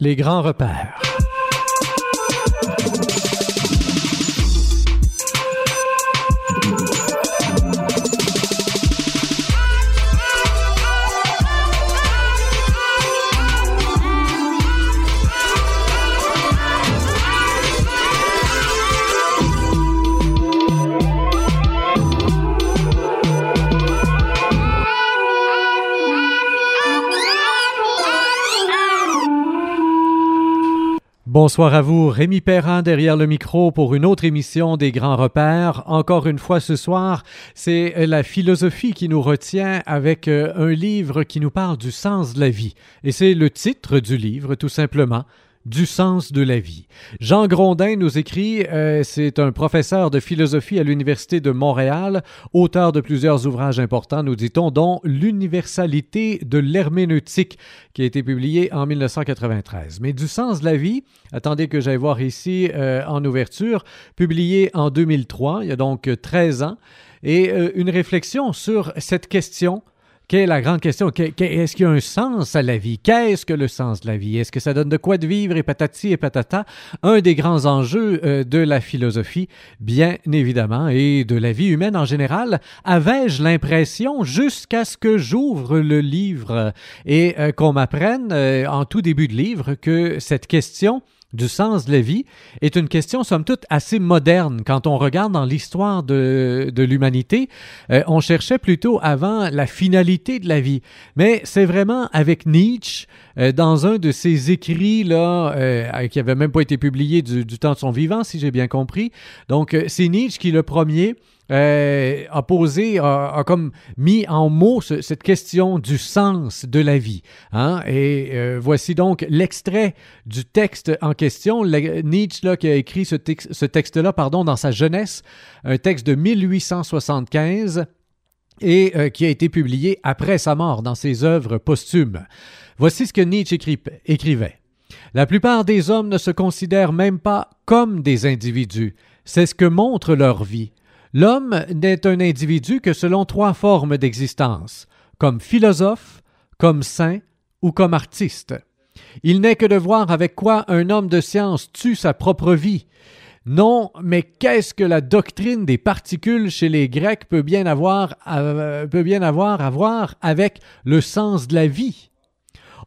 Les grands repères. Bonsoir à vous, Rémi Perrin derrière le micro pour une autre émission des Grands Repères. Encore une fois ce soir, c'est la philosophie qui nous retient avec euh, un livre qui nous parle du sens de la vie. Et c'est le titre du livre, tout simplement, du sens de la vie. Jean Grondin nous écrit, euh, c'est un professeur de philosophie à l'Université de Montréal, auteur de plusieurs ouvrages importants, nous dit-on, dont L'universalité de l'herméneutique, qui a été publié en 1993. Mais du sens de la vie, attendez que j'aille voir ici euh, en ouverture, publié en 2003, il y a donc 13 ans, et euh, une réflexion sur cette question quelle est la grande question? Est-ce qu'il y a un sens à la vie? Qu'est-ce que le sens de la vie? Est-ce que ça donne de quoi de vivre et patati et patata? Un des grands enjeux euh, de la philosophie, bien évidemment, et de la vie humaine en général. Avais-je l'impression, jusqu'à ce que j'ouvre le livre? Et euh, qu'on m'apprenne euh, en tout début de livre, que cette question du sens de la vie est une question, somme toute, assez moderne. Quand on regarde dans l'histoire de, de l'humanité, euh, on cherchait plutôt avant la finalité de la vie. Mais c'est vraiment avec Nietzsche, euh, dans un de ses écrits, là, euh, qui n'avait même pas été publié du, du, temps de son vivant, si j'ai bien compris. Donc, c'est Nietzsche qui, le premier, euh, a posé, a, comme mis en mots cette question du sens de la vie. Hein? Et euh, voici donc l'extrait du texte en question. Nietzsche là, qui a écrit ce, ce texte-là pardon, dans sa jeunesse, un texte de 1875 et euh, qui a été publié après sa mort dans ses œuvres posthumes. Voici ce que Nietzsche écrivait. La plupart des hommes ne se considèrent même pas comme des individus. C'est ce que montre leur vie. L'homme n'est un individu que selon trois formes d'existence, comme philosophe, comme saint ou comme artiste. Il n'est que de voir avec quoi un homme de science tue sa propre vie. Non, mais qu'est-ce que la doctrine des particules chez les Grecs peut bien avoir, euh, à voir avec le sens de la vie?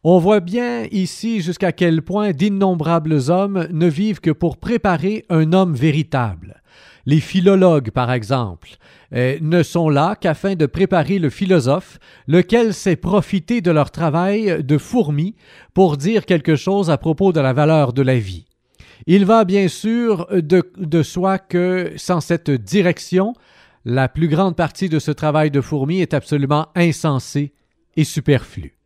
On voit bien ici jusqu'à quel point d'innombrables hommes ne vivent que pour préparer un homme véritable. Les philologues, par exemple, euh, ne sont là qu'afin de préparer le philosophe, lequel sait profiter de leur travail de fourmi pour dire quelque chose à propos de la valeur de la vie. Il va bien sûr de, de soi que sans cette direction, la plus grande partie de ce travail de fourmi est absolument insensé et superflu.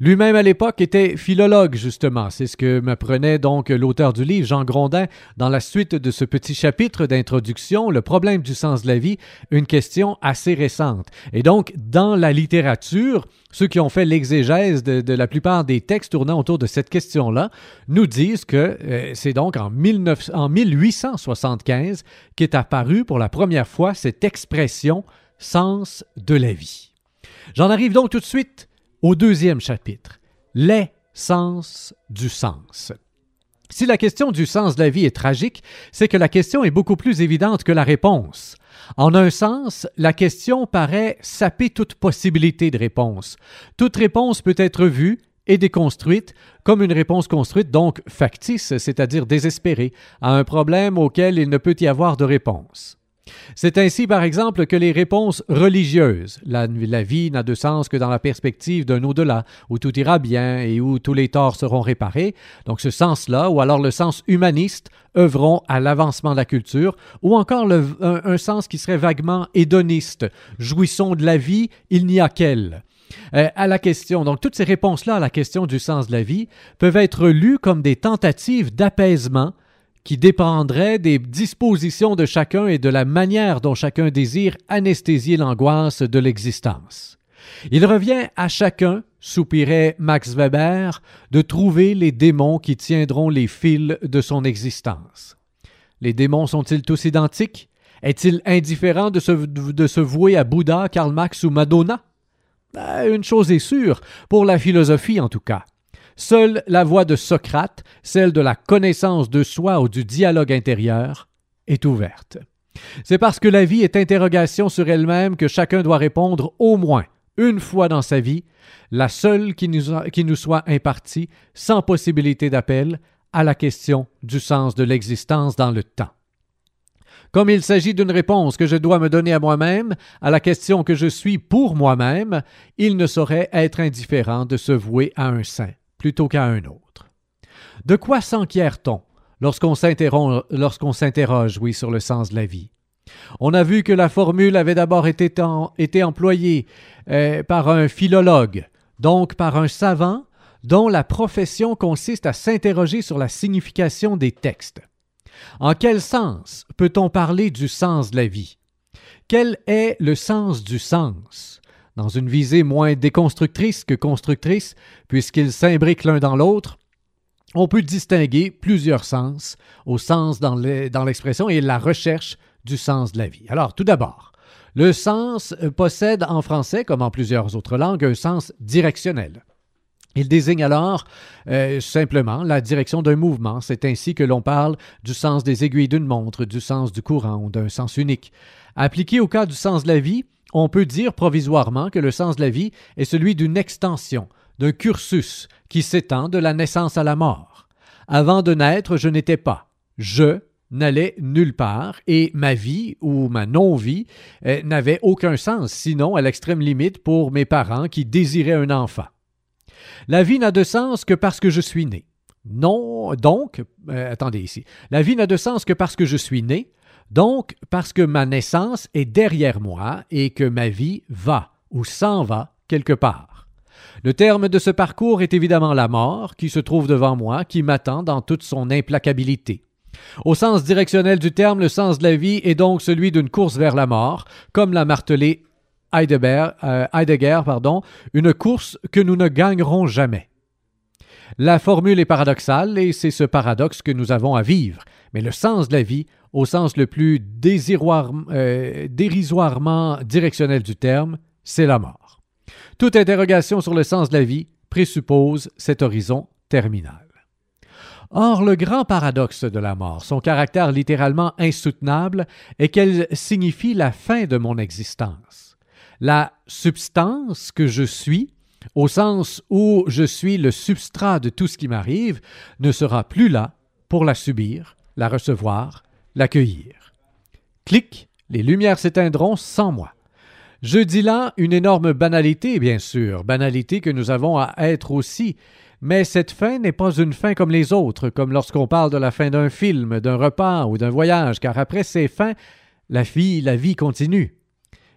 Lui-même à l'époque était philologue, justement. C'est ce que m'apprenait donc l'auteur du livre, Jean Grondin, dans la suite de ce petit chapitre d'introduction, Le problème du sens de la vie, une question assez récente. Et donc, dans la littérature, ceux qui ont fait l'exégèse de, la plupart des textes tournant autour de cette question-là nous disent que euh, c'est donc en, 19, en 1875 qu'est apparue pour la première fois cette expression sens de la vie. J'en arrive donc tout de suite au deuxième chapitre, l'essence du sens. Si la question du sens de la vie est tragique, c'est que la question est beaucoup plus évidente que la réponse. En un sens, la question paraît saper toute possibilité de réponse. Toute réponse peut être vue et déconstruite comme une réponse construite, donc factice, c'est-à-dire désespérée, à un problème auquel il ne peut y avoir de réponse. C'est ainsi, par exemple, que les réponses religieuses, la, vie n'a de sens que dans la perspective d'un au-delà, où tout ira bien et où tous les torts seront réparés, donc ce sens-là, ou alors le sens humaniste, œuvront à l'avancement de la culture, ou encore un, sens qui serait vaguement hédoniste, jouissons de la vie, il n'y a qu'elle. Euh, à la question, donc toutes ces réponses-là à la question du sens de la vie peuvent être lues comme des tentatives d'apaisement qui dépendrait des dispositions de chacun et de la manière dont chacun désire anesthésier l'angoisse de l'existence. Il revient à chacun, soupirait Max Weber, de trouver les démons qui tiendront les fils de son existence. Les démons sont-ils tous identiques? Est-il indifférent de se, vouer à Bouddha, Karl Marx ou Madonna? Ben, une chose est sûre, pour la philosophie en tout cas. Seule la voie de Socrate, celle de la connaissance de soi ou du dialogue intérieur, est ouverte. C'est parce que la vie est interrogation sur elle-même que chacun doit répondre au moins une fois dans sa vie, la seule qui nous, qui nous soit impartie, sans possibilité d'appel, à la question du sens de l'existence dans le temps. Comme il s'agit d'une réponse que je dois me donner à moi-même, à la question que je suis pour moi-même, il ne saurait être indifférent de se vouer à un saint plutôt qu'à un autre. De quoi s'enquiert-on lorsqu'on s'interroge, oui, sur le sens de la vie? On a vu que la formule avait d'abord été, employée euh, par un philologue, donc par un savant dont la profession consiste à s'interroger sur la signification des textes. En quel sens peut-on parler du sens de la vie? Quel est le sens du sens? Dans une visée moins déconstructrice que constructrice, puisqu'ils s'imbriquent l'un dans l'autre, on peut distinguer plusieurs sens au sens dans l'expression et la recherche du sens de la vie. Alors, tout d'abord, le sens possède en français, comme en plusieurs autres langues, un sens directionnel. Il désigne alors euh, simplement la direction d'un mouvement. C'est ainsi que l'on parle du sens des aiguilles d'une montre, du sens du courant ou d'un sens unique. Appliqué au cas du sens de la vie, on peut dire provisoirement que le sens de la vie est celui d'une extension, d'un cursus qui s'étend de la naissance à la mort. Avant de naître, je n'étais pas. Je n'allais nulle part et ma vie ou ma non-vie euh, n'avait aucun sens, sinon à l'extrême limite pour mes parents qui désiraient un enfant. La vie n'a de sens que parce que je suis né. Non, donc, euh, attendez ici. La vie n'a de sens que parce que je suis né, donc parce que ma naissance est derrière moi et que ma vie va ou s'en va quelque part. Le terme de ce parcours est évidemment la mort, qui se trouve devant moi, qui m'attend dans toute son implacabilité. Au sens directionnel du terme, le sens de la vie est donc celui d'une course vers la mort, comme l'a martelé euh, Heidegger, pardon, une course que nous ne gagnerons jamais. La formule est paradoxale et c'est ce paradoxe que nous avons à vivre, mais le sens de la vie, au sens le plus euh, dérisoirement directionnel du terme, c'est la mort. Toute interrogation sur le sens de la vie présuppose cet horizon terminal. Or, le grand paradoxe de la mort, son caractère littéralement insoutenable, est qu'elle signifie la fin de mon existence. La substance que je suis, au sens où je suis le substrat de tout ce qui m'arrive, ne sera plus là pour la subir, la recevoir, l'accueillir. Clic, les lumières s'éteindront sans moi. Je dis là une énorme banalité, bien sûr, banalité que nous avons à être aussi, mais cette fin n'est pas une fin comme les autres, comme lorsqu'on parle de la fin d'un film, d'un repas ou d'un voyage, car après ces fins, la vie, la vie continue.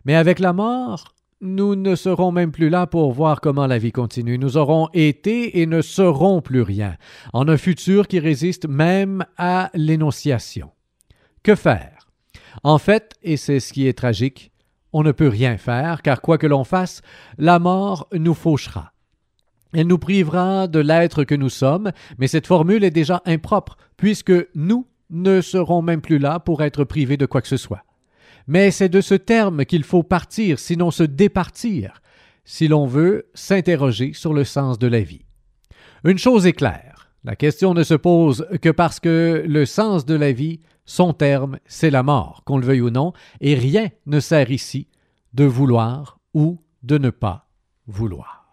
Mais avec la mort, nous ne serons même plus là pour voir comment la vie continue. Nous aurons été et ne serons plus rien, en un futur qui résiste même à l'énonciation. Que faire? En fait, et c'est ce qui est tragique, on ne peut rien faire, car quoi que l'on fasse, la mort nous fauchera. Elle nous privera de l'être que nous sommes, mais cette formule est déjà impropre, puisque nous ne serons même plus là pour être privés de quoi que ce soit. Mais c'est de ce terme qu'il faut partir, sinon se départir, si l'on veut s'interroger sur le sens de la vie. Une chose est claire, la question ne se pose que parce que le sens de la vie, son terme, c'est la mort, qu'on le veuille ou non, et rien ne sert ici de vouloir ou de ne pas vouloir.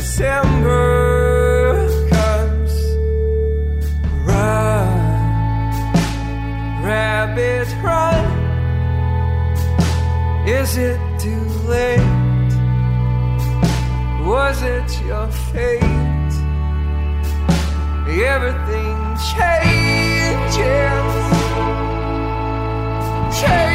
December comes Run, rabbit, run Is it too late? Was it your fate? Everything changes Change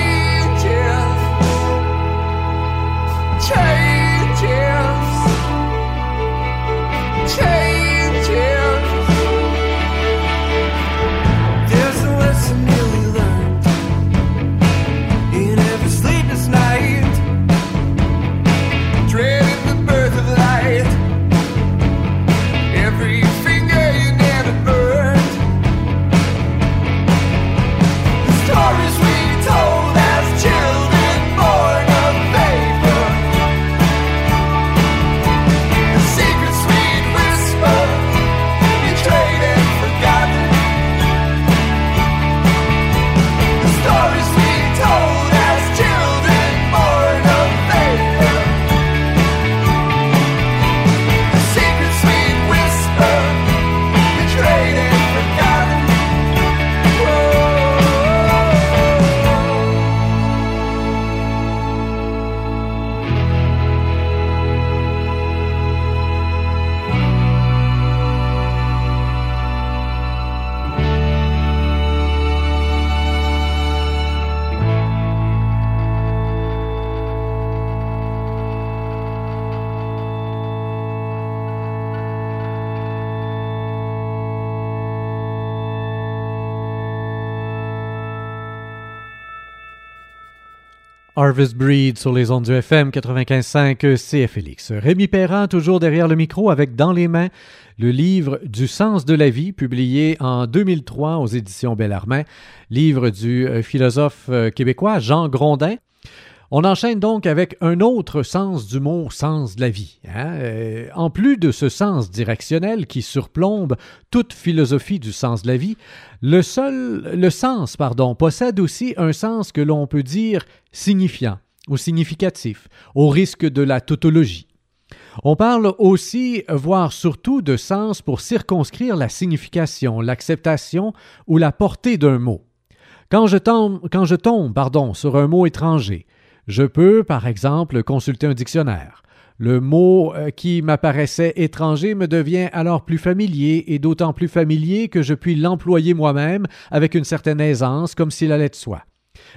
Harvest Breed sur les ondes du FM 95.5 CFLX. Rémi Perrin, toujours derrière le micro, avec dans les mains le livre Du sens de la vie, publié en 2003 aux éditions Bellarmin, livre du euh, philosophe euh, québécois Jean Grondin. On enchaîne donc avec un autre sens du mot sens de la vie. hein. Euh, en plus de ce sens directionnel qui surplombe toute philosophie du sens de la vie, le seul, le sens, pardon, possède aussi un sens que l'on peut dire signifiant ou significatif, au risque de la tautologie. On parle aussi, voire surtout, de sens pour circonscrire la signification, l'acceptation ou la portée d'un mot. Quand je tombe, quand je tombe pardon, sur un mot étranger, je peux, par exemple, consulter un dictionnaire. Le mot euh, qui m'apparaissait étranger me devient alors plus familier et d'autant plus familier que je puis l'employer moi-même avec une certaine aisance comme s'il allait de soi.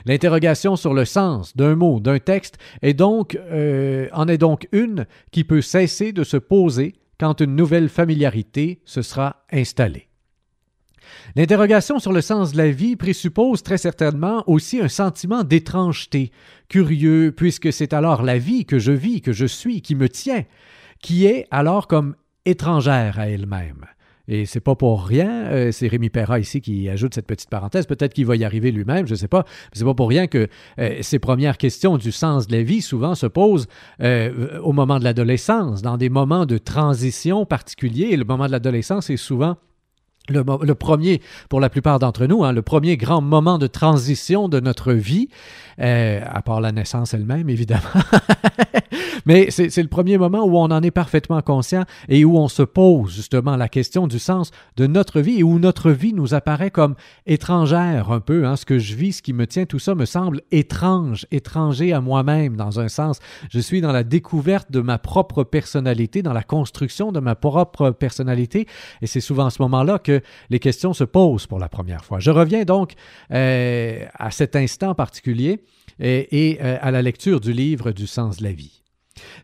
L'interrogation sur le sens d'un mot, d'un texte, est donc, euh, en est donc une qui peut cesser de se poser quand une nouvelle familiarité se sera installée. L'interrogation sur le sens de la vie présuppose très certainement aussi un sentiment d'étrangeté, curieux, puisque c'est alors la vie que je vis, que je suis, qui me tient, qui est alors comme étrangère à elle-même. Et c'est pas pour rien, euh, c'est Rémi Perra ici qui ajoute cette petite parenthèse, peut-être qu'il va y arriver lui-même, je sais pas, mais c'est pas pour rien que euh, ces premières questions du sens de la vie souvent se posent euh, au moment de l'adolescence, dans des moments de transition particuliers, et le moment de l'adolescence est souvent le, premier, pour la plupart d'entre nous, hein, le premier grand moment de transition de notre vie, euh, à part la naissance elle-même, évidemment. Mais c'est le premier moment où on en est parfaitement conscient et où on se pose justement la question du sens de notre vie et où notre vie nous apparaît comme étrangère un peu. Hein, ce que je vis, ce qui me tient, tout ça me semble étrange, étranger à moi-même dans un sens. Je suis dans la découverte de ma propre personnalité, dans la construction de ma propre personnalité et c'est souvent à ce moment-là que les questions se posent pour la première fois. Je reviens donc euh, à cet instant particulier et, euh, à la lecture du livre du sens de la vie.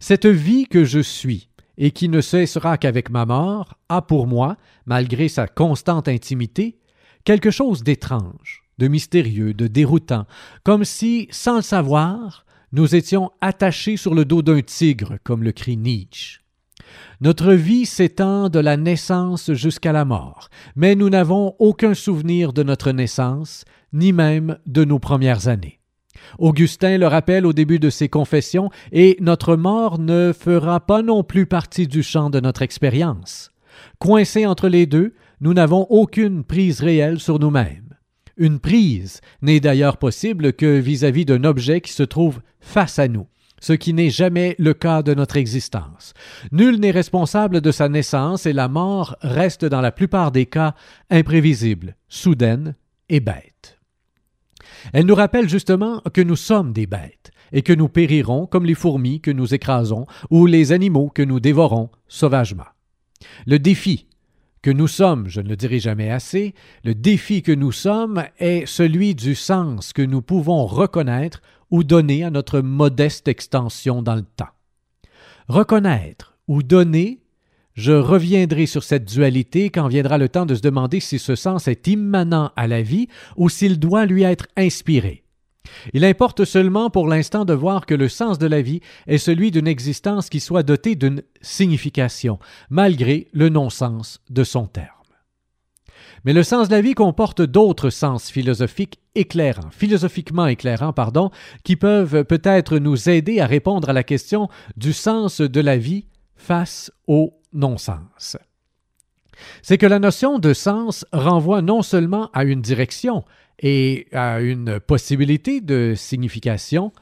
Cette vie que je suis et qui ne cessera qu'avec ma mort a pour moi, malgré sa constante intimité, quelque chose d'étrange, de mystérieux, de déroutant, comme si, sans le savoir, nous étions attachés sur le dos d'un tigre, comme le crie Nietzsche. Notre vie s'étend de la naissance jusqu'à la mort, mais nous n'avons aucun souvenir de notre naissance, ni même de nos premières années. Augustin le rappelle au début de ses confessions, et notre mort ne fera pas non plus partie du champ de notre expérience. Coincés entre les deux, nous n'avons aucune prise réelle sur nous-mêmes. Une prise n'est d'ailleurs possible que vis-à-vis d'un objet qui se trouve face à nous, ce qui n'est jamais le cas de notre existence. Nul n'est responsable de sa naissance et la mort reste dans la plupart des cas imprévisible, soudaine et bête. Elle nous rappelle justement que nous sommes des bêtes et que nous périrons comme les fourmis que nous écrasons ou les animaux que nous dévorons sauvagement. Le défi que nous sommes, je ne le dirai jamais assez, le défi que nous sommes est celui du sens que nous pouvons reconnaître ou donner à notre modeste extension dans le temps. Reconnaître ou donner, je reviendrai sur cette dualité quand viendra le temps de se demander si ce sens est immanent à la vie ou s'il doit lui être inspiré. Il importe seulement pour l'instant de voir que le sens de la vie est celui d'une existence qui soit dotée d'une signification, malgré le non-sens de son terme. Mais le sens de la vie comporte d'autres sens philosophiques éclairants, philosophiquement éclairants, pardon, qui peuvent peut-être nous aider à répondre à la question du sens de la vie face au non-sens. C'est que la notion de sens renvoie non seulement à une direction, et à une possibilité de signification,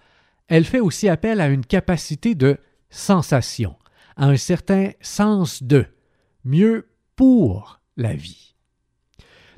elle fait aussi appel à une capacité de sensation, à un certain sens de, mieux pour la vie.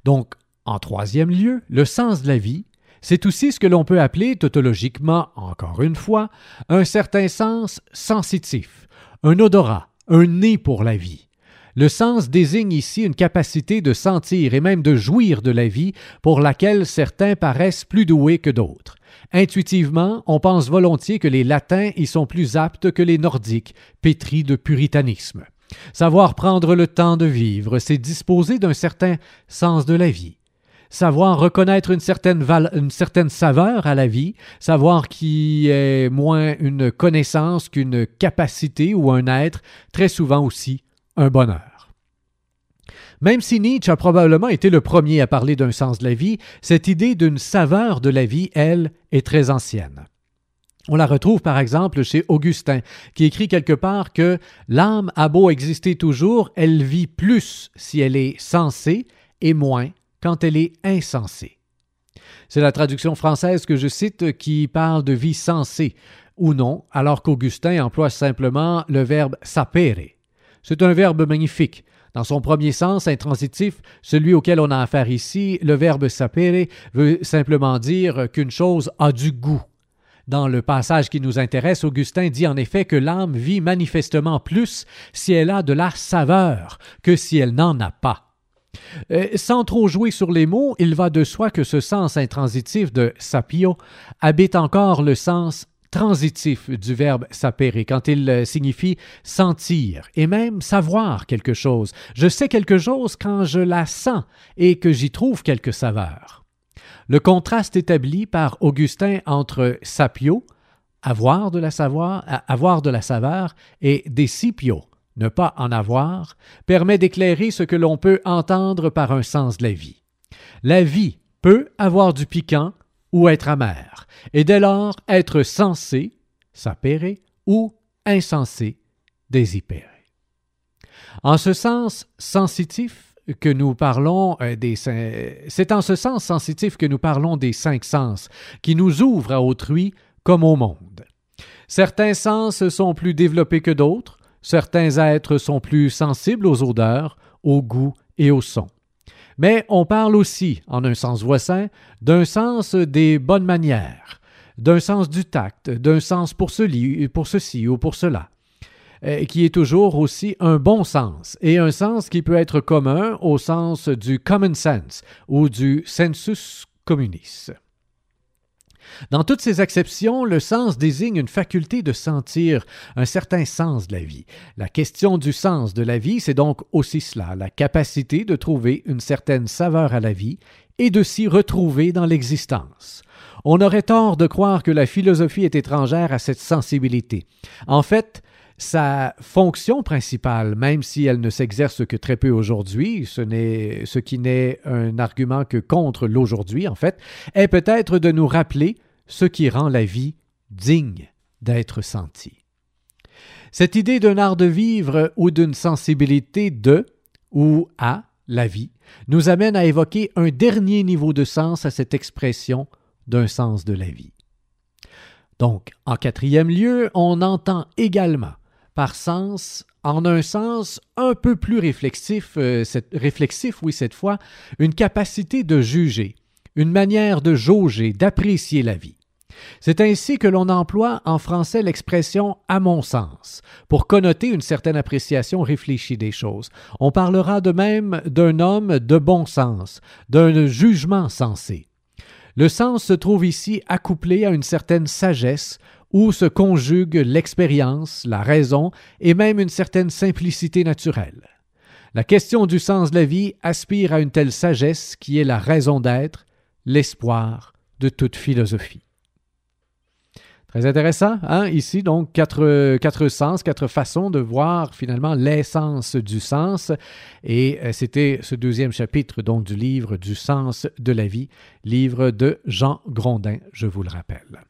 Donc, en troisième lieu, le sens de la vie, c'est aussi ce que l'on peut appeler tautologiquement, encore une fois, un certain sens sensitif, un odorat, un nez pour la vie. Le sens désigne ici une capacité de sentir et même de jouir de la vie pour laquelle certains paraissent plus doués que d'autres. Intuitivement, on pense volontiers que les latins y sont plus aptes que les nordiques, pétris de puritanisme. Savoir prendre le temps de vivre, c'est disposer d'un certain sens de la vie. Savoir reconnaître une certaine, saveur à la vie, savoir qui est moins une connaissance qu'une capacité ou un être, très souvent aussi un bonheur. Même si Nietzsche a probablement été le premier à parler d'un sens de la vie, cette idée d'une saveur de la vie, elle, est très ancienne. On la retrouve par exemple chez Augustin, qui écrit quelque part que l'âme a beau exister toujours, elle vit plus si elle est sensée et moins quand elle est insensée. C'est la traduction française que je cite qui parle de vie sensée ou non, alors qu'Augustin emploie simplement le verbe sapere. C'est un verbe magnifique. Dans son premier sens intransitif, celui auquel on a affaire ici, le verbe sapere veut simplement dire qu'une chose a du goût. Dans le passage qui nous intéresse, Augustin dit en effet que l'âme vit manifestement plus si elle a de la saveur que si elle n'en a pas. Euh, sans trop jouer sur les mots, il va de soi que ce sens intransitif de sapio habite encore le sens transitif du verbe sapere, quand il euh, signifie sentir et même savoir quelque chose. Je sais quelque chose quand je la sens et que j'y trouve quelque saveur. Le contraste établi par Augustin entre sapio, avoir de la savoir, avoir de la saveur, et decipio, ne pas en avoir, permet d'éclairer ce que l'on peut entendre par un sens de la vie. La vie peut avoir du piquant ou être amère, et dès lors être sensé, sapere, ou insensé, désipéré. En ce sens sensitif que nous parlons euh, des c'est en ce sens sensitif que nous parlons des cinq sens qui nous ouvrent à autrui comme au monde. Certains sens sont plus développés que d'autres, certains êtres sont plus sensibles aux odeurs, au goût et au son. Mais on parle aussi, en un sens voisin, d'un sens des bonnes manières, d'un sens du tact, d'un sens pour, pour ceci ou pour cela, euh, qui est toujours aussi un bon sens, et un sens qui peut être commun au sens du common sense ou du sensus communis. Dans toutes ces acceptions, le sens désigne une faculté de sentir un certain sens de la vie. La question du sens de la vie, c'est donc aussi cela, la capacité de trouver une certaine saveur à la vie et de s'y retrouver dans l'existence. On aurait tort de croire que la philosophie est étrangère à cette sensibilité. En fait, sa fonction principale, même si elle ne s'exerce que très peu aujourd'hui, ce, qui n'est un argument que contre l'aujourd'hui, en fait, est peut-être de nous rappeler ce qui rend la vie digne d'être sentie. Cette idée d'un art de vivre ou d'une sensibilité de ou à la vie nous amène à évoquer un dernier niveau de sens à cette expression d'un sens de la vie. Donc, en quatrième lieu, on entend également par sens, en un sens un peu plus réflexif, euh, réflexif, oui, cette fois, une capacité de juger, une manière de jauger, d'apprécier la vie. C'est ainsi que l'on emploie en français l'expression à mon sens, pour connoter une certaine appréciation réfléchie des choses. On parlera de même d'un homme de bon sens, d'un jugement sensé. Le sens se trouve ici accouplé à une certaine sagesse où se conjugue l'expérience, la raison et même une certaine simplicité naturelle. La question du sens de la vie aspire à une telle sagesse qui est la raison d'être, l'espoir de toute philosophie. Très intéressant, hein? Ici, donc, quatre, quatre sens, quatre façons de voir finalement l'essence du sens. Et euh, c'était ce deuxième chapitre, donc, du livre Du sens de la vie, livre de Jean Grondin, je vous le rappelle.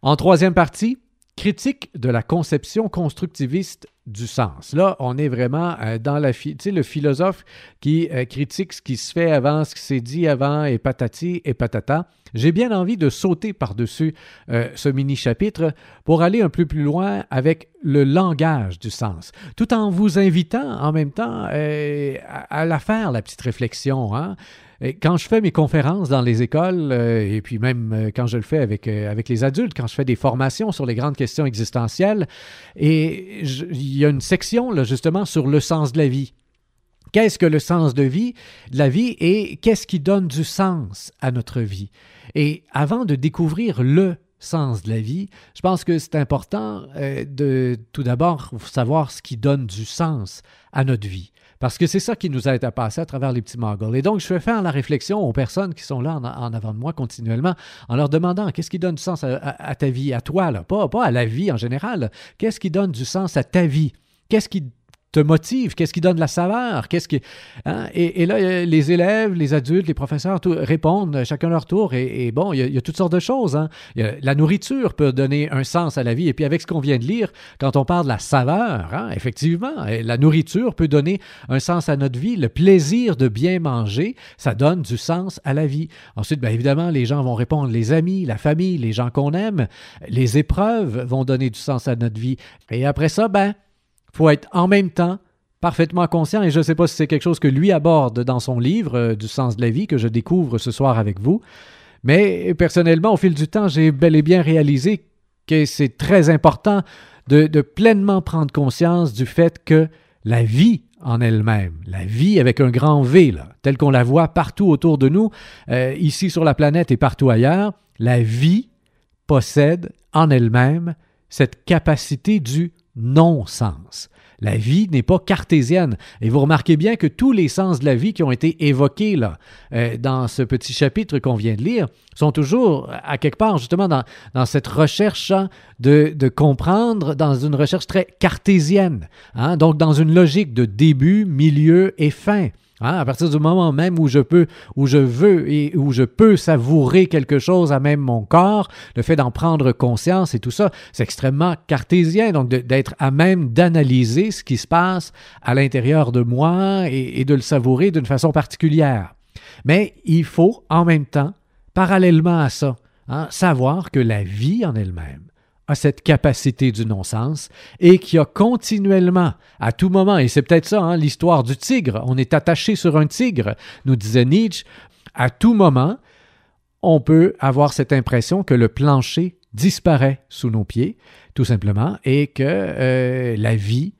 En troisième partie, critique de la conception constructiviste du sens. Là, on est vraiment euh, dans la... Tu sais, le philosophe qui euh, critique ce qui se fait avant, ce qui s'est dit avant, et patati et patata. J'ai bien envie de sauter par-dessus euh, ce mini-chapitre pour aller un peu plus loin avec le langage du sens, tout en vous invitant en même temps à, la faire, la petite réflexion. Hein? Quand je fais mes conférences dans les écoles, euh, et puis même euh, quand je le fais avec, euh, avec les adultes, quand je fais des formations sur les grandes questions existentielles, il y a une section justement sur le sens de la vie. Qu'est-ce que le sens de vie, de la vie, et qu'est-ce qui donne du sens à notre vie? Et avant de découvrir le sens de la vie, je pense que c'est important de tout d'abord savoir ce qui donne du sens à notre vie. Parce que c'est ça qui nous aide à passer à travers les petits muggles. Et donc, je fais faire la réflexion aux personnes qui sont là en, avant de moi continuellement, en leur demandant qu'est-ce qui donne du sens à, ta vie, à toi, pas, pas à la vie en général. Qu'est-ce qui donne du sens à ta vie? Qu'est-ce qui te motive, qu'est-ce qui donne la saveur, qu'est-ce qui... Hein? Et, là, les élèves, les adultes, les professeurs répondent chacun leur tour. Et, bon, il y, a, toutes sortes de choses. Hein? la nourriture peut donner un sens à la vie. Et puis avec ce qu'on vient de lire, quand on parle de la saveur, hein, effectivement, la nourriture peut donner un sens à notre vie. Le plaisir de bien manger, ça donne du sens à la vie. Ensuite, bien évidemment, les gens vont répondre les amis, la famille, les gens qu'on aime. Les épreuves vont donner du sens à notre vie. Et après ça, ben faut être en même temps parfaitement conscient, et je ne sais pas si c'est quelque chose que lui aborde dans son livre euh, du sens de la vie que je découvre ce soir avec vous, mais personnellement, au fil du temps, j'ai bel et bien réalisé que c'est très important de, pleinement prendre conscience du fait que la vie en elle-même, la vie avec un grand V, là, telle qu'on la voit partout autour de nous, euh, ici sur la planète et partout ailleurs, la vie possède en elle-même cette capacité du non-sens. La vie n'est pas cartésienne. Et vous remarquez bien que tous les sens de la vie qui ont été évoqués là, euh, dans ce petit chapitre qu'on vient de lire sont toujours à quelque part justement dans, dans cette recherche hein, de, de, comprendre, dans une recherche très cartésienne. Hein, donc dans une logique de début, milieu et fin. Hein, à partir du moment même où je peux, où je veux et où je peux savourer quelque chose à même mon corps, le fait d'en prendre conscience et tout ça, c'est extrêmement cartésien, donc d'être à même d'analyser ce qui se passe à l'intérieur de moi et, de le savourer d'une façon particulière. Mais il faut en même temps, parallèlement à ça, hein, savoir que la vie en elle-même a cette capacité du non-sens et qui a continuellement, à tout moment, et c'est peut-être ça, hein, l'histoire du tigre, on est attaché sur un tigre, nous disait Nietzsche, à tout moment, on peut avoir cette impression que le plancher disparaît sous nos pieds, tout simplement, et que euh, la vie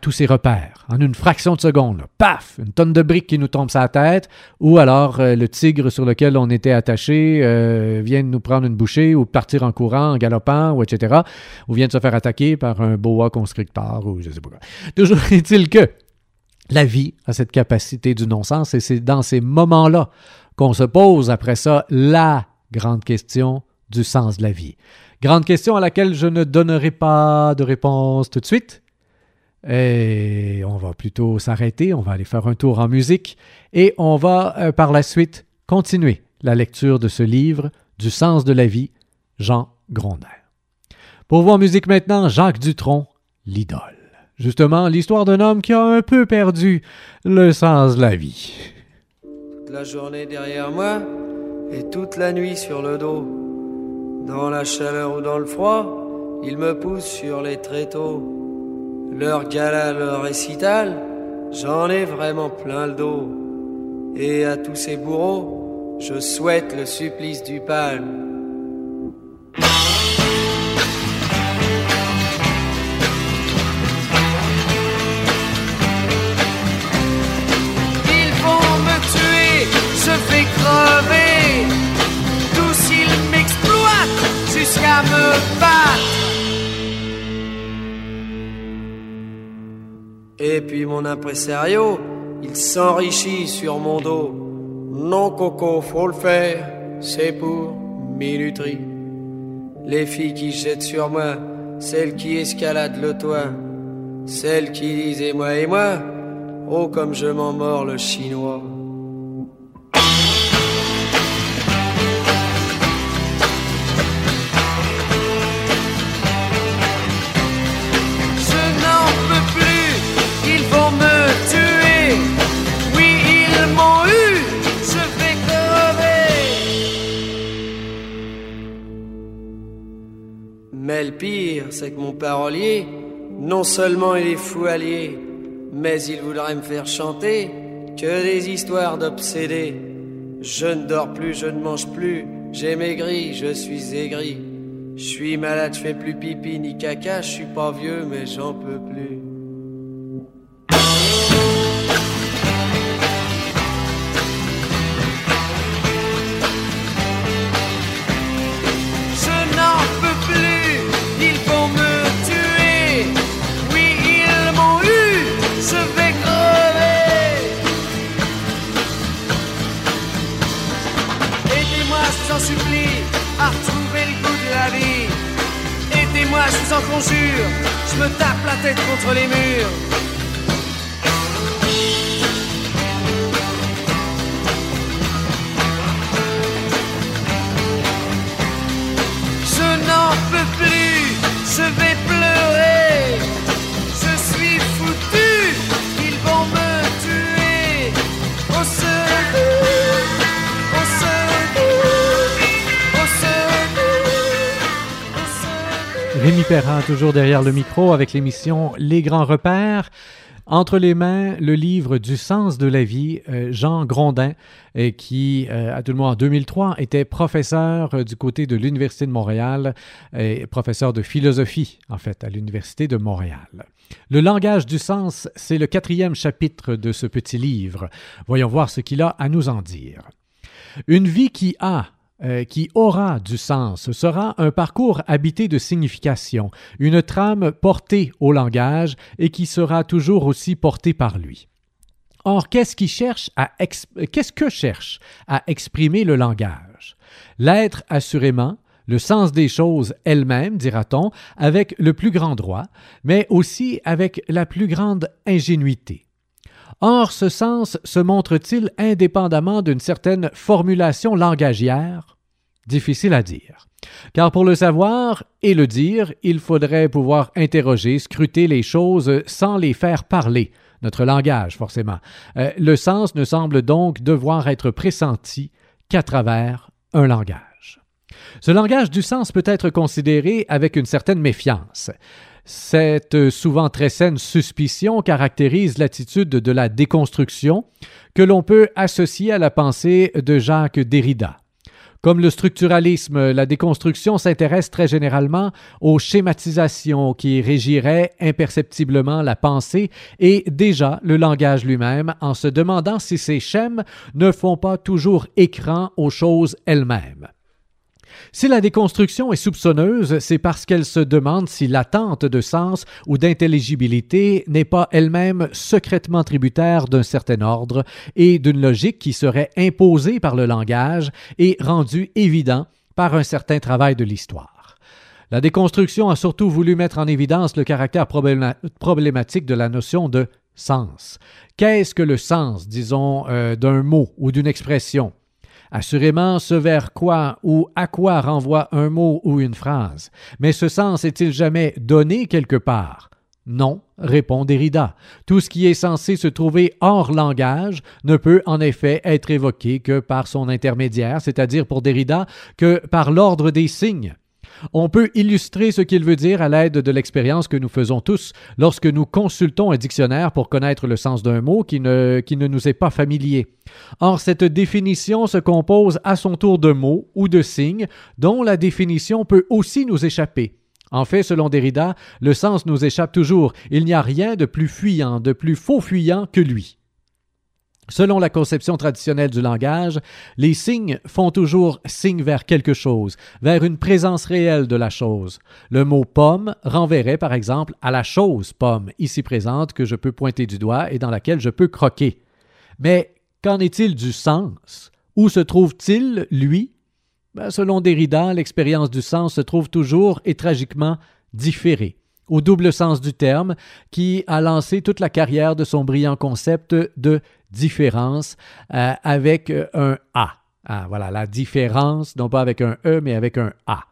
tous ses repères en une fraction de seconde. Paf! Une tonne de briques qui nous tombe sur la tête, ou alors euh, le tigre sur lequel on était attaché euh, vient de nous prendre une bouchée ou partir en courant, en galopant, ou etc. Ou vient de se faire attaquer par un boa constrictor ou je sais pas quoi. Toujours est-il que la vie a cette capacité du non-sens et c'est dans ces moments-là qu'on se pose après ça la grande question du sens de la vie. Grande question à laquelle je ne donnerai pas de réponse tout de suite et on va plutôt s'arrêter, on va aller faire un tour en musique et on va euh, par la suite continuer la lecture de ce livre Du sens de la vie, Jean Gronder. Pour voir musique maintenant, Jacques Dutronc, l'idole. Justement, l'histoire d'un homme qui a un peu perdu le sens de la vie. Toute la journée derrière moi et toute la nuit sur le dos. Dans la chaleur ou dans le froid, il me pousse sur les tréteaux leur gala, leur récital, j'en ai vraiment plein le dos. Et à tous ces bourreaux, je souhaite le supplice du palme. Ils vont me tuer, je vais crever. Tous ils m'exploitent jusqu'à me battre. Et puis mon impresario, il s'enrichit sur mon dos. Non, Coco, faut le faire, c'est pour minuterie. Les filles qui jettent sur moi, celles qui escaladent le toit, celles qui disent et moi et moi, oh comme je m'en mords le chinois. Pire, c'est que mon parolier, non seulement il est fou allié, mais il voudrait me faire chanter que des histoires d'obsédés. Je ne dors plus, je ne mange plus, j'ai maigri, je suis aigri. Je suis malade, je fais plus pipi ni caca, je suis pas vieux, mais j'en peux plus. En conjure, je me tape la tête contre les murs. Je n'en peux plus, je vais Rémi Perrin, toujours derrière le micro avec l'émission Les Grands Repères. Entre les mains, le livre Du sens de la vie, euh, Jean Grondin, euh, qui, euh, à tout le moins en 2003, était professeur du côté de l'Université de Montréal, et professeur de philosophie, en fait, à l'Université de Montréal. Le langage du sens, c'est le quatrième chapitre de ce petit livre. Voyons voir ce qu'il a à nous en dire. Une vie qui a, euh, qui aura du sens sera un parcours habité de signification, une trame portée au langage et qui sera toujours aussi portée par lui. Or, qu'est-ce qui cherche à qu'est-ce que cherche à exprimer le langage? L'être assurément, le sens des choses elles-mêmes, dira-t-on, avec le plus grand droit, mais aussi avec la plus grande ingénuité. Or, ce sens se montre-t-il indépendamment d'une certaine formulation langagière? Difficile à dire. Car pour le savoir et le dire, il faudrait pouvoir interroger, scruter les choses sans les faire parler, notre langage forcément. Euh, le sens ne semble donc devoir être pressenti qu'à travers un langage. Ce langage du sens peut être considéré avec une certaine méfiance. Cette souvent très saine suspicion caractérise l'attitude de la déconstruction que l'on peut associer à la pensée de Jacques Derrida. Comme le structuralisme, la déconstruction s'intéresse très généralement aux schématisations qui régiraient imperceptiblement la pensée et déjà le langage lui-même en se demandant si ces schèmes ne font pas toujours écran aux choses elles-mêmes. Si la déconstruction est soupçonneuse, c'est parce qu'elle se demande si l'attente de sens ou d'intelligibilité n'est pas elle-même secrètement tributaire d'un certain ordre et d'une logique qui serait imposée par le langage et rendue évident par un certain travail de l'histoire. La déconstruction a surtout voulu mettre en évidence le caractère probléma- problématique de la notion de sens. Qu'est-ce que le sens, disons, euh, d'un mot ou d'une expression? Assurément, ce vers quoi ou à quoi renvoie un mot ou une phrase. Mais ce sens est-il jamais donné quelque part? Non, répond Derrida. Tout ce qui est censé se trouver hors langage ne peut en effet être évoqué que par son intermédiaire, c'est-à-dire pour Derrida que par l'ordre des signes. On peut illustrer ce qu'il veut dire à l'aide de l'expérience que nous faisons tous lorsque nous consultons un dictionnaire pour connaître le sens d'un mot qui ne, nous est pas familier. Or, cette définition se compose à son tour de mots ou de signes dont la définition peut aussi nous échapper. En fait, selon Derrida, le sens nous échappe toujours. Il n'y a rien de plus fuyant, de plus faux fuyant que lui. Selon la conception traditionnelle du langage, les signes font toujours signe vers quelque chose, vers une présence réelle de la chose. Le mot pomme renverrait par exemple à la chose pomme, ici présente, que je peux pointer du doigt et dans laquelle je peux croquer. Mais qu'en est-il du sens? Où se trouve-t-il, lui? Ben, Selon Derrida, l'expérience du sens se trouve toujours et tragiquement différée au double sens du terme, qui a lancé toute la carrière de son brillant concept de différence euh, avec euh, un A. Ah, voilà, la différence, non pas avec un E, mais avec un A.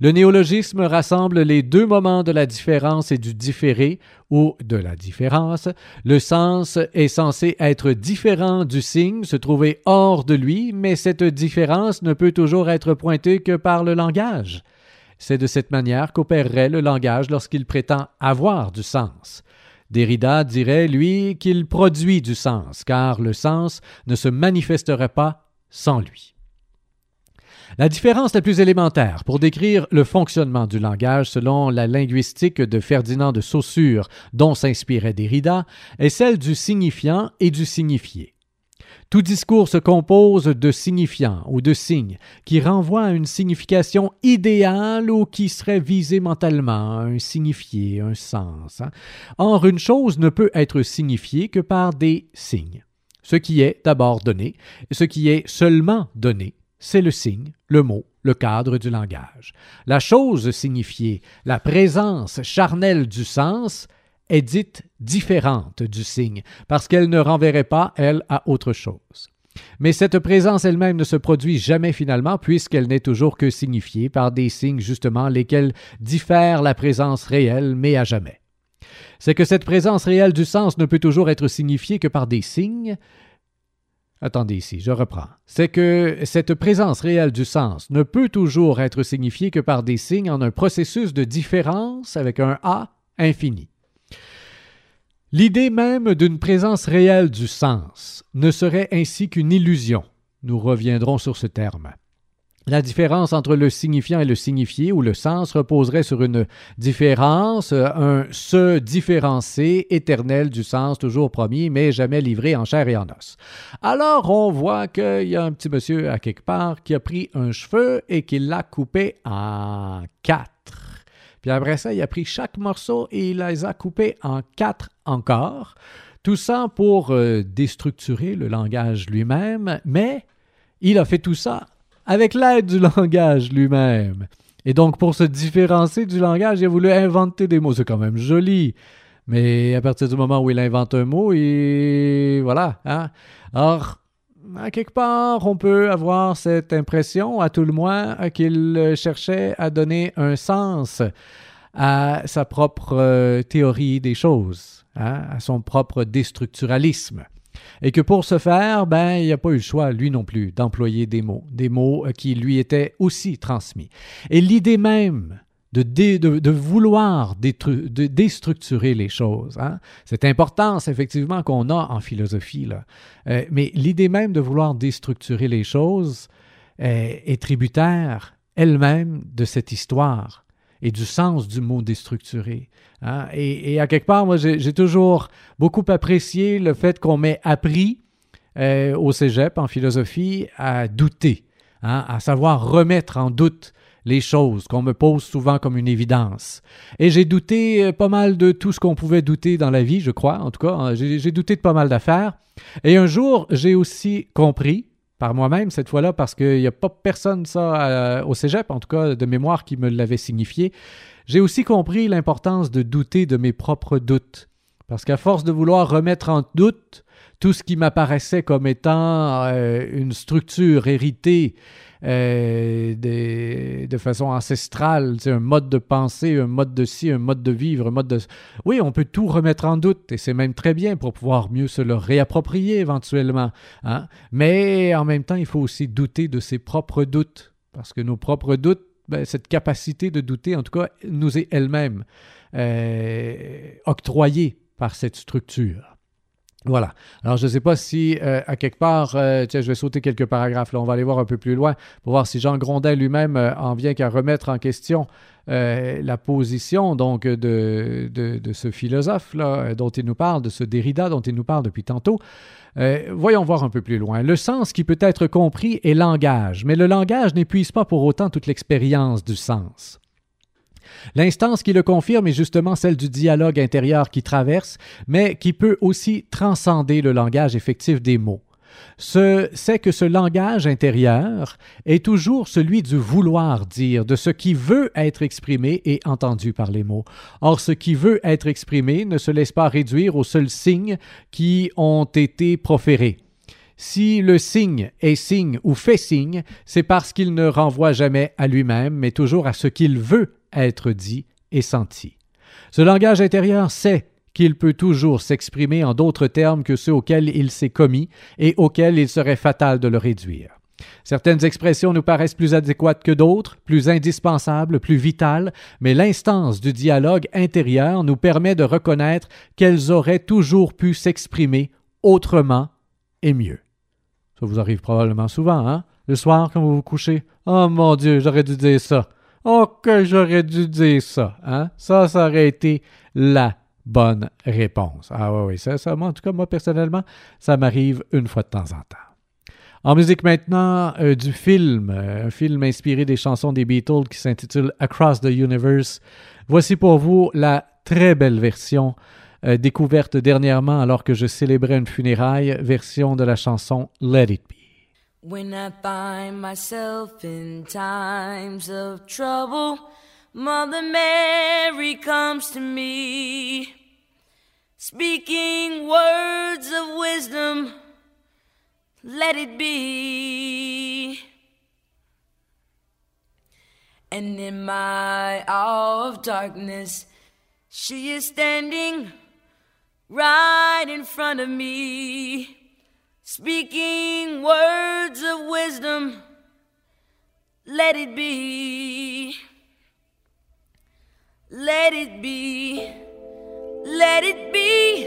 Le néologisme rassemble les deux moments de la différence et du différé ou de la différence. Le sens est censé être différent du signe, se trouver hors de lui, mais cette différence ne peut toujours être pointée que par le langage. C'est de cette manière qu'opérerait le langage lorsqu'il prétend avoir du sens. Derrida dirait, lui, qu'il produit du sens, car le sens ne se manifesterait pas sans lui. La différence la plus élémentaire pour décrire le fonctionnement du langage selon la linguistique de Ferdinand de Saussure dont s'inspirait Derrida est celle du signifiant et du signifié. Tout discours se compose de signifiants ou de signes qui renvoient à une signification idéale ou qui serait visée mentalement, un signifié, un sens. hein. Or, une chose ne peut être signifiée que par des signes. Ce qui est d'abord donné, ce qui est seulement donné, c'est le signe, le mot, le cadre du langage. La chose signifiée, la présence charnelle du sens, est dite différente du signe, parce qu'elle ne renverrait pas, elle, à autre chose. Mais cette présence elle-même ne se produit jamais finalement, puisqu'elle n'est toujours que signifiée par des signes justement lesquels diffèrent la présence réelle, mais à jamais. C'est que cette présence réelle du sens ne peut toujours être signifiée que par des signes. Attendez ici, je reprends. C'est que cette présence réelle du sens ne peut toujours être signifiée que par des signes en un processus de différence avec un A infini. L'idée même d'une présence réelle du sens ne serait ainsi qu'une illusion. Nous reviendrons sur ce terme. La différence entre le signifiant et le signifié ou le sens reposerait sur une différence, un se différencier éternel du sens toujours promis, mais jamais livré en chair et en os. Alors on voit qu'il y a un petit monsieur à quelque part qui a pris un cheveu et qui l'a coupé en quatre. Puis après ça, il a pris chaque morceau et il les a coupés en quatre encore. Tout ça pour euh, déstructurer le langage lui-même, mais il a fait tout ça avec l'aide du langage lui-même. Et donc, pour se différencier du langage, il a voulu inventer des mots. C'est quand même joli. Mais à partir du moment où il invente un mot, et voilà. Hein? À quelque part, on peut avoir cette impression, à tout le moins, qu'il cherchait à donner un sens à sa propre euh, théorie des choses, hein, à son propre déstructuralisme. Et que pour ce faire, ben, il n'a pas eu le choix, lui non plus, d'employer des mots, des mots euh, qui lui étaient aussi transmis. Et l'idée même de, vouloir détru- déstructurer les choses. Hein? Cette importance, effectivement, qu'on a en philosophie. Euh, mais l'idée même de vouloir déstructurer les choses euh, est tributaire elle-même de cette histoire et du sens du mot déstructuré. hein. Et, à quelque part, moi, j'ai j'ai toujours beaucoup apprécié le fait qu'on m'ait appris euh, au cégep en philosophie à douter, hein, à savoir remettre en doute les choses qu'on me pose souvent comme une évidence. Et j'ai douté euh, pas mal de tout ce qu'on pouvait douter dans la vie, je crois, en tout cas. hein. J'ai douté de pas mal d'affaires. Et un jour, j'ai aussi compris, par moi-même cette fois-là, parce qu'il n'y a pas personne, ça, euh, au cégep, en tout cas, de mémoire, qui me l'avait signifié. J'ai aussi compris l'importance de douter de mes propres doutes. Parce qu'à force de vouloir remettre en doute tout ce qui m'apparaissait comme étant euh, une structure héritée euh, de façon ancestrale, c'est un mode de pensée, un mode de ci, un mode de vivre, un mode de... Oui, on peut tout remettre en doute, et c'est même très bien pour pouvoir mieux se le réapproprier éventuellement. hein. Mais en même temps, il faut aussi douter de ses propres doutes, parce que nos propres doutes, ben, cette capacité de douter, en tout cas, nous est elle-même euh, octroyée par cette structure. Voilà. Alors, je ne sais pas si, euh, à quelque part, euh, tiens, je vais sauter quelques paragraphes, là, on va aller voir un peu plus loin pour voir si Jean Grondin lui-même euh, en vient qu'à remettre en question la position donc de, ce philosophe-là dont il nous parle, de ce Derrida dont il nous parle depuis tantôt. Voyons voir un peu plus loin. Le sens qui peut être compris est langage, mais le langage n'épuise pas pour autant toute l'expérience du sens. L'instance qui le confirme est justement celle du dialogue intérieur qui traverse, mais qui peut aussi transcender le langage effectif des mots. Ce, c'est que ce langage intérieur est toujours celui du vouloir dire, de ce qui veut être exprimé et entendu par les mots. Or, ce qui veut être exprimé ne se laisse pas réduire aux seuls signes qui ont été proférés. Si le signe est signe ou fait signe, c'est parce qu'il ne renvoie jamais à lui-même, mais toujours à ce qu'il veut être dit et senti. Ce langage intérieur sait qu'il peut toujours s'exprimer en d'autres termes que ceux auxquels il s'est commis et auxquels il serait fatal de le réduire. Certaines expressions nous paraissent plus adéquates que d'autres, plus indispensables, plus vitales, mais l'instance du dialogue intérieur nous permet de reconnaître qu'elles auraient toujours pu s'exprimer autrement et mieux. Ça vous arrive probablement souvent, hein? Le soir, quand vous vous couchez. Oh mon Dieu, j'aurais dû dire ça. Oh, que j'aurais dû dire ça, hein? Ça, ça aurait été la bonne réponse. Ah oui, oui, ça, ça, moi, en tout cas, moi, personnellement, ça m'arrive une fois de temps en temps. En musique maintenant, euh, du film, euh, un film inspiré des chansons des Beatles qui s'intitule Across the Universe. Voici pour vous la très belle version euh, découverte dernièrement alors que je célébrais une funéraille, version de la chanson Let It Be. When I find myself in times of trouble, Mother Mary comes to me, speaking words of wisdom. Let it be. And in my hour of darkness, she is standing right in front of me speaking words of wisdom. Let it be. Let it be. Let it be.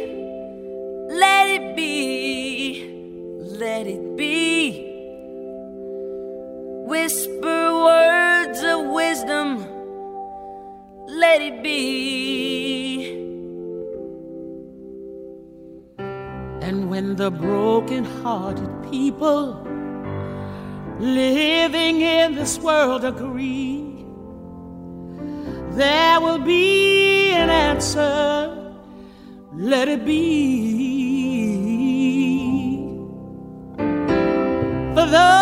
Let it be. Let it be. Whisper words of wisdom. Let it be. And when the broken-hearted people living in this world agree, there will be an answer. Let it be. For though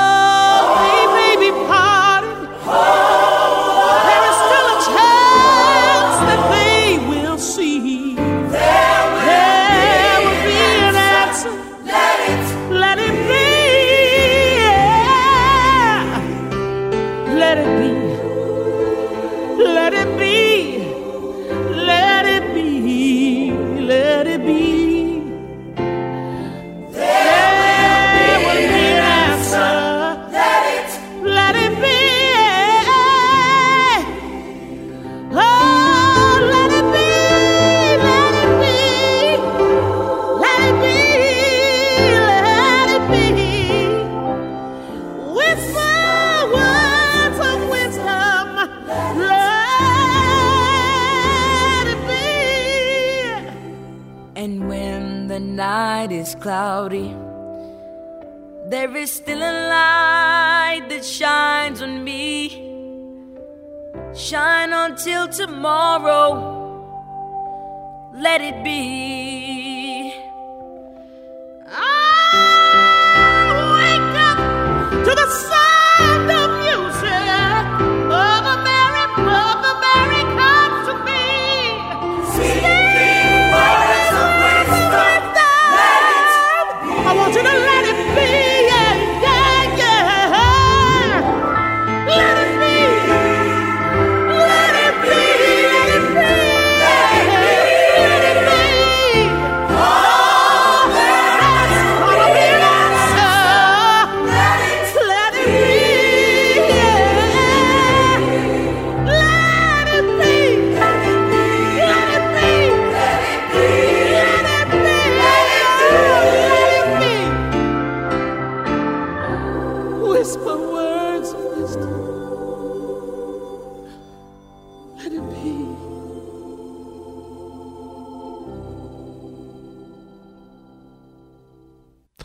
Let it be.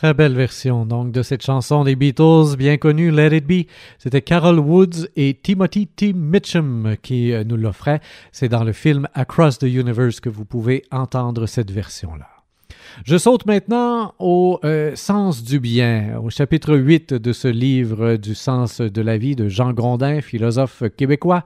Très belle version donc de cette chanson des Beatles bien connue Let It Be. C'était Carol Woods et Timothy T. Mitchum qui euh, nous l'offraient. C'est dans le film Across the Universe que vous pouvez entendre cette version-là. Je saute maintenant au euh, sens du bien, au chapitre 8 de ce livre du sens de la vie de Jean Grondin, philosophe québécois.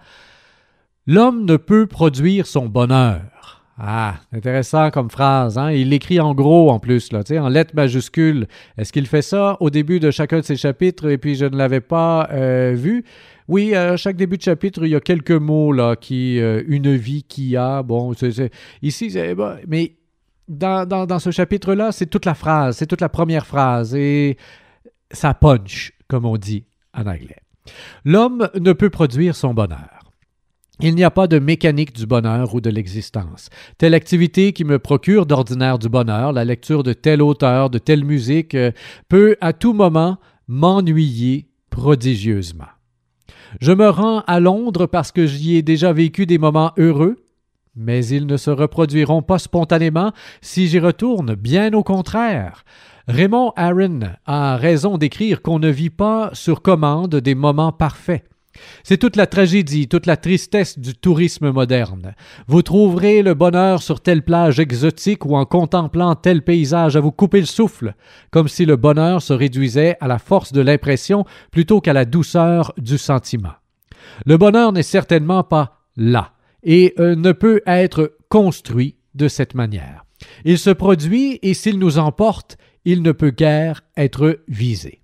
L'homme ne peut produire son bonheur. Ah, intéressant comme phrase. Hein? Il l'écrit en gros en plus, là, en lettres majuscules. Est-ce qu'il fait ça au début de chacun de ses chapitres et puis je ne l'avais pas euh, vu? Oui, à chaque début de chapitre, il y a quelques mots là qui euh, une vie qui a. Bon, c'est, ici, mais dans, dans, dans ce chapitre-là, c'est toute la phrase, c'est toute la première phrase et ça punch, comme on dit en anglais. L'homme ne peut produire son bonheur. Il n'y a pas de mécanique du bonheur ou de l'existence. Telle activité qui me procure d'ordinaire du bonheur, la lecture de tel auteur, de telle musique, euh, peut à tout moment m'ennuyer prodigieusement. Je me rends à Londres parce que j'y ai déjà vécu des moments heureux, mais ils ne se reproduiront pas spontanément si j'y retourne, bien au contraire. Raymond Aaron a raison d'écrire qu'on ne vit pas sur commande des moments parfaits. C'est toute la tragédie, toute la tristesse du tourisme moderne. Vous trouverez le bonheur sur telle plage exotique ou en contemplant tel paysage à vous couper le souffle, comme si le bonheur se réduisait à la force de l'impression plutôt qu'à la douceur du sentiment. Le bonheur n'est certainement pas là et euh, ne peut être construit de cette manière. Il se produit et s'il nous emporte, il ne peut guère être visé.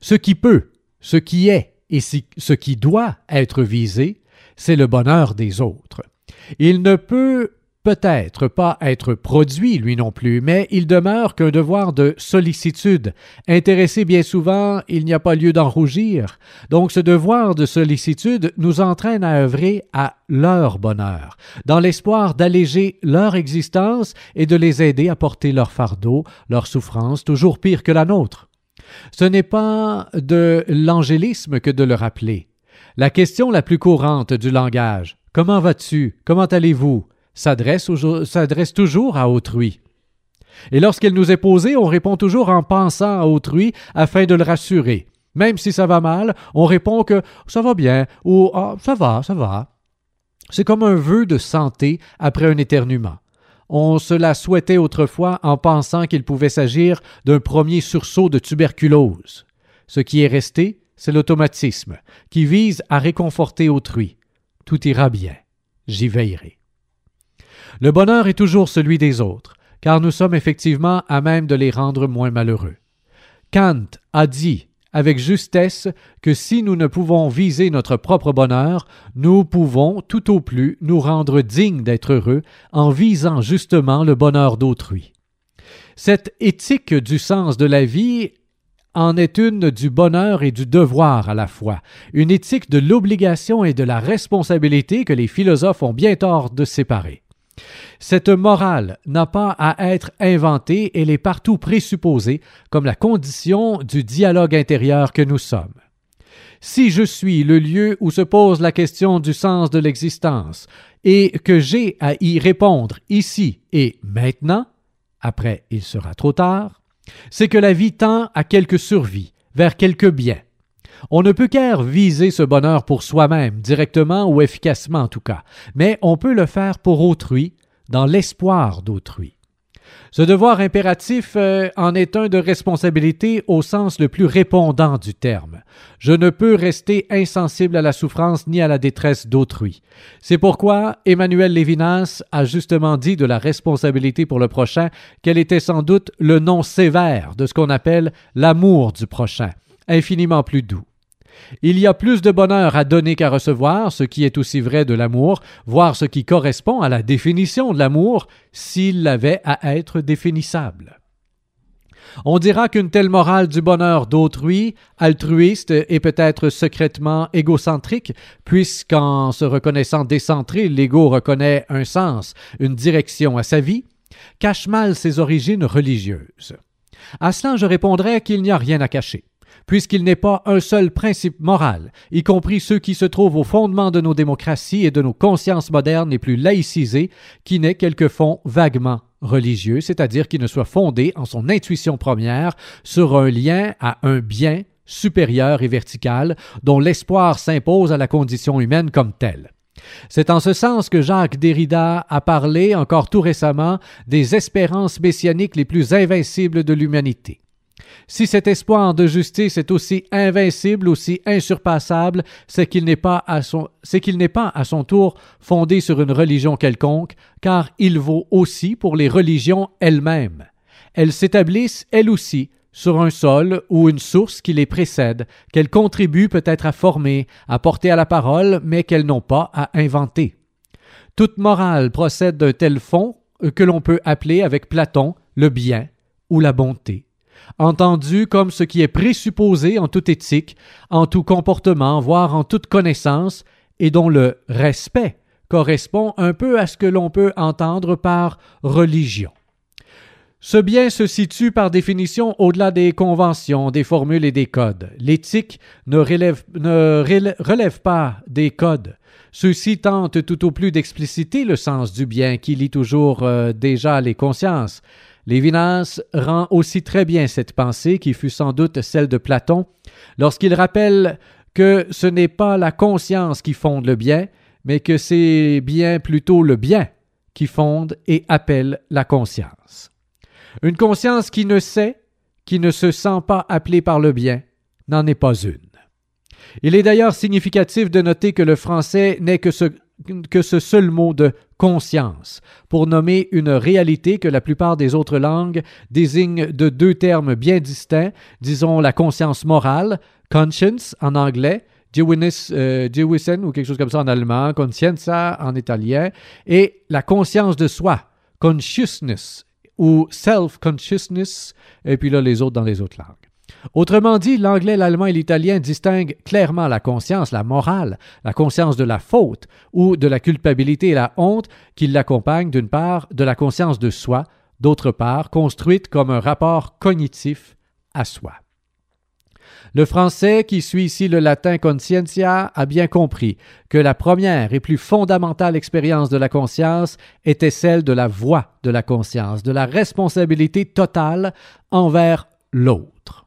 Ce qui peut, ce qui est, et ce qui doit être visé, c'est le bonheur des autres. Il ne peut peut-être pas être produit, lui non plus, mais il demeure qu'un devoir de sollicitude. Intéressé bien souvent, il n'y a pas lieu d'en rougir. Donc ce devoir de sollicitude nous entraîne à œuvrer à leur bonheur, dans l'espoir d'alléger leur existence et de les aider à porter leur fardeau, leur souffrance, toujours pire que la nôtre. Ce n'est pas de l'angélisme que de le rappeler. La question la plus courante du langage Comment vas-tu? Comment allez-vous s'adresse, toujours à autrui. Et lorsqu'elle nous est posée, on répond toujours en pensant à autrui afin de le rassurer. Même si ça va mal, on répond que ça va bien ou ah, ça va, ça va. C'est comme un vœu de santé après un éternuement. On se la souhaitait autrefois en pensant qu'il pouvait s'agir d'un premier sursaut de tuberculose. Ce qui est resté, c'est l'automatisme, qui vise à réconforter autrui. Tout ira bien. J'y veillerai. Le bonheur est toujours celui des autres, car nous sommes effectivement à même de les rendre moins malheureux. Kant a dit avec justesse que si nous ne pouvons viser notre propre bonheur, nous pouvons tout au plus nous rendre dignes d'être heureux en visant justement le bonheur d'autrui. Cette éthique du sens de la vie en est une du bonheur et du devoir à la fois, une éthique de l'obligation et de la responsabilité que les philosophes ont bien tort de séparer. Cette morale n'a pas à être inventée, elle est partout présupposée comme la condition du dialogue intérieur que nous sommes. Si je suis le lieu où se pose la question du sens de l'existence, et que j'ai à y répondre ici et maintenant, après il sera trop tard, c'est que la vie tend à quelque survie, vers quelque bien. On ne peut qu'ère viser ce bonheur pour soi-même, directement ou efficacement en tout cas, mais on peut le faire pour autrui, dans l'espoir d'autrui. Ce devoir impératif euh, en est un de responsabilité au sens le plus répondant du terme. Je ne peux rester insensible à la souffrance ni à la détresse d'autrui. C'est pourquoi Emmanuel Lévinas a justement dit de la responsabilité pour le prochain qu'elle était sans doute le nom sévère de ce qu'on appelle l'amour du prochain, infiniment plus doux. Il y a plus de bonheur à donner qu'à recevoir, ce qui est aussi vrai de l'amour, voire ce qui correspond à la définition de l'amour, s'il avait à être définissable. On dira qu'une telle morale du bonheur d'autrui, altruiste et peut-être secrètement égocentrique, puisqu'en se reconnaissant décentré, l'ego reconnaît un sens, une direction à sa vie, cache mal ses origines religieuses. À cela, je répondrai qu'il n'y a rien à cacher puisqu'il n'est pas un seul principe moral, y compris ceux qui se trouvent au fondement de nos démocraties et de nos consciences modernes les plus laïcisées, qui n'est quelquefois vaguement religieux, c'est-à-dire qui ne soit fondé en son intuition première sur un lien à un bien supérieur et vertical dont l'espoir s'impose à la condition humaine comme telle. C'est en ce sens que Jacques Derrida a parlé encore tout récemment des espérances messianiques les plus invincibles de l'humanité. Si cet espoir de justice est aussi invincible, aussi insurpassable, c'est qu'il n'est pas à son, c'est qu'il n'est pas à son tour fondé sur une religion quelconque, car il vaut aussi pour les religions elles-mêmes. Elles s'établissent, elles aussi, sur un sol ou une source qui les précède, qu'elles contribuent peut-être à former, à porter à la parole, mais qu'elles n'ont pas à inventer. Toute morale procède d'un tel fond que l'on peut appeler avec Platon le bien ou la bonté entendu comme ce qui est présupposé en toute éthique, en tout comportement, voire en toute connaissance, et dont le respect correspond un peu à ce que l'on peut entendre par religion. Ce bien se situe par définition au-delà des conventions, des formules et des codes. L'éthique ne, relève, pas des codes. Ceux-ci tentent tout au plus d'expliciter le sens du bien qui lie toujours euh, déjà les consciences. Lévinas rend aussi très bien cette pensée, qui fut sans doute celle de Platon, lorsqu'il rappelle que ce n'est pas la conscience qui fonde le bien, mais que c'est bien plutôt le bien qui fonde et appelle la conscience. Une conscience qui ne sait, qui ne se sent pas appelée par le bien, n'en est pas une. Il est d'ailleurs significatif de noter que le français n'est que ce que ce seul mot de conscience pour nommer une réalité que la plupart des autres langues désignent de deux termes bien distincts, disons la conscience morale, conscience en anglais, euh, Gewissen ou quelque chose comme ça en allemand, conscienza en italien, et la conscience de soi, consciousness ou self-consciousness, et puis là les autres dans les autres langues. Autrement dit, l'anglais, l'allemand et l'italien distinguent clairement la conscience, la morale, la conscience de la faute ou de la culpabilité et la honte qui l'accompagnent d'une part de la conscience de soi, d'autre part construite comme un rapport cognitif à soi. Le français, qui suit ici le latin conscientia, a bien compris que la première et plus fondamentale expérience de la conscience était celle de la voix de la conscience, de la responsabilité totale envers l'autre.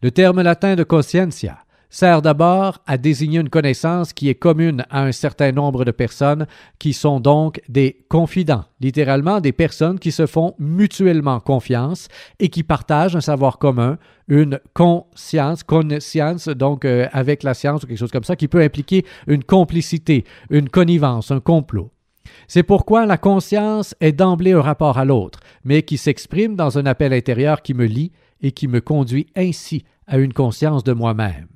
Le terme latin de conscientia sert d'abord à désigner une connaissance qui est commune à un certain nombre de personnes qui sont donc des confidents, littéralement des personnes qui se font mutuellement confiance et qui partagent un savoir commun, une conscience, conscience donc euh, avec la science ou quelque chose comme ça, qui peut impliquer une complicité, une connivence, un complot. C'est pourquoi la conscience est d'emblée un rapport à l'autre, mais qui s'exprime dans un appel intérieur qui me lie et qui me conduit ainsi à une conscience de moi-même.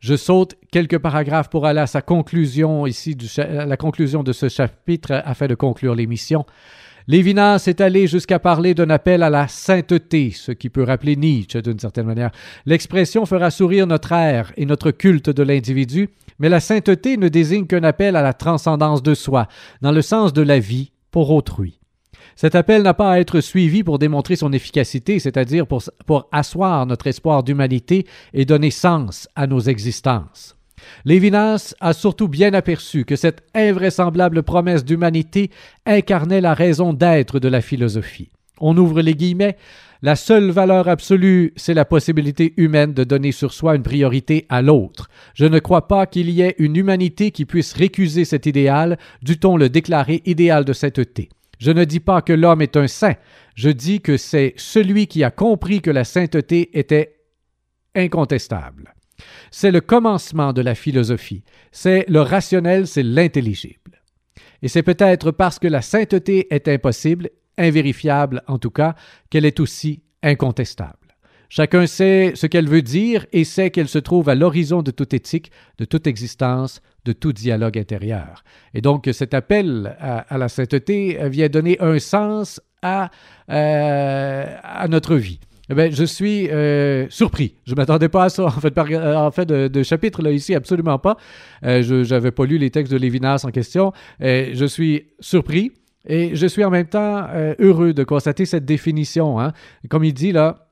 Je saute quelques paragraphes pour aller à sa conclusion ici, la conclusion de ce chapitre afin de conclure l'émission. Lévinas est allé jusqu'à parler d'un appel à la sainteté, ce qui peut rappeler Nietzsche d'une certaine manière. L'expression fera sourire notre ère et notre culte de l'individu, mais la sainteté ne désigne qu'un appel à la transcendance de soi, dans le sens de la vie pour autrui. Cet appel n'a pas à être suivi pour démontrer son efficacité, c'est-à-dire pour, pour asseoir notre espoir d'humanité et donner sens à nos existences. Lévinas a surtout bien aperçu que cette invraisemblable promesse d'humanité incarnait la raison d'être de la philosophie. On ouvre les guillemets. La seule valeur absolue, c'est la possibilité humaine de donner sur soi une priorité à l'autre. Je ne crois pas qu'il y ait une humanité qui puisse récuser cet idéal, dût-on le déclarer idéal de sainteté. Je ne dis pas que l'homme est un saint, je dis que c'est celui qui a compris que la sainteté était incontestable. C'est le commencement de la philosophie, c'est le rationnel, c'est l'intelligible. Et c'est peut-être parce que la sainteté est impossible, invérifiable en tout cas, qu'elle est aussi incontestable. Chacun sait ce qu'elle veut dire et sait qu'elle se trouve à l'horizon de toute éthique, de toute existence, de tout dialogue intérieur. Et donc cet appel à, la sainteté vient donner un sens à, euh, notre vie. Eh je suis euh, surpris. Je ne m'attendais pas à ça, en fait, en fait de, chapitre, là, ici, absolument pas. Euh, je n'avais pas lu les textes de Lévinas en question. je suis surpris et je suis en même temps heureux de constater cette définition. Hein. Comme il dit là,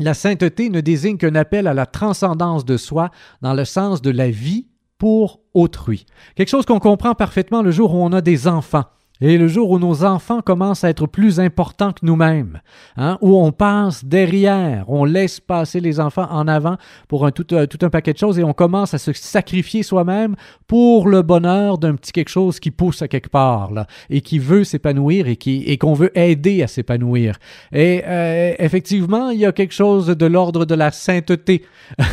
la sainteté ne désigne qu'un appel à la transcendance de soi dans le sens de la vie pour autrui. Quelque chose qu'on comprend parfaitement le jour où on a des enfants. Et le jour où nos enfants commencent à être plus importants que nous-mêmes, hein, où on passe derrière, on laisse passer les enfants en avant pour un, tout, euh, tout un paquet de choses et on commence à se sacrifier soi-même pour le bonheur d'un petit quelque chose qui pousse à quelque part là, et qui veut s'épanouir et qui et qu'on veut aider à s'épanouir. Et euh, effectivement, il y a quelque chose de l'ordre de la sainteté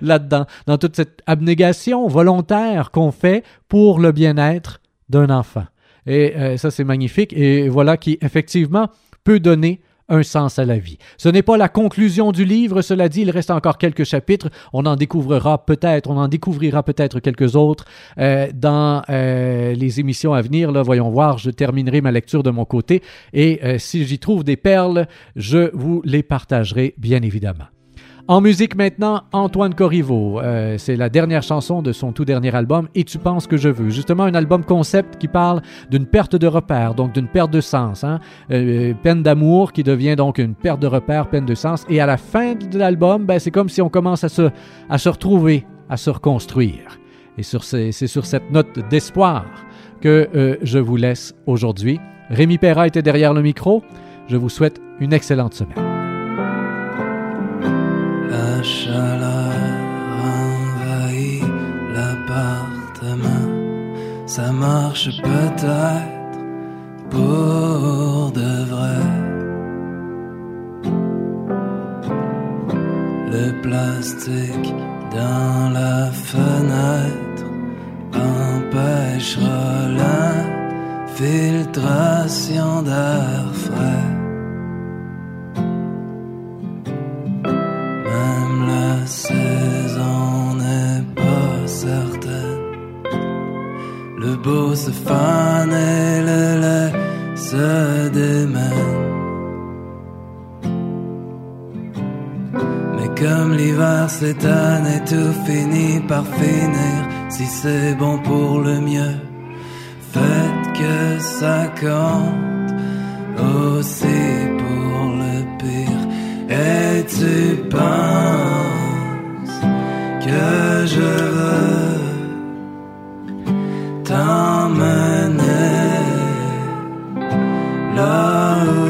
là-dedans, dans toute cette abnégation volontaire qu'on fait pour le bien-être d'un enfant. Et euh, ça, c'est magnifique. Et voilà qui, effectivement, peut donner un sens à la vie. Ce n'est pas la conclusion du livre, cela dit, il reste encore quelques chapitres. On en découvrira peut-être, on en découvrira peut-être quelques autres euh, dans euh, les émissions à venir. Là, voyons voir, je terminerai ma lecture de mon côté et euh, si j'y trouve des perles, je vous les partagerai bien évidemment. En musique maintenant, Antoine Corriveau. Euh, c'est la dernière chanson de son tout dernier album, Et tu penses que je veux. Justement, un album concept qui parle d'une perte de repère, donc d'une perte de sens. Hein? Euh, peine d'amour qui devient donc une perte de repère, peine de sens. Et à la fin de l'album, ben, c'est comme si on commence à se, retrouver, à se reconstruire. Et c'est sur cette note d'espoir que euh, je vous laisse aujourd'hui. Rémi Perra était derrière le micro. Je vous souhaite une excellente semaine. La chaleur envahit l'appartement. Ça marche peut-être pour de vrai. Le plastique dans la fenêtre empêchera l'infiltration d'air frais. Même la saison n'est pas certaine. Le beau se fane et le lait se démène. Mais comme l'hiver s'étonne et tout finit par finir, si c'est bon pour le mieux, faites que ça compte aussi pour. Et tu penses que je veux t'emmener là où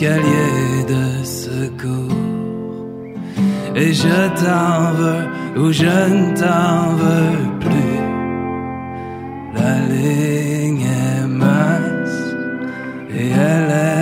de secours. Et je t'en veux ou je ne t'en veux plus. La ligne est mince et elle est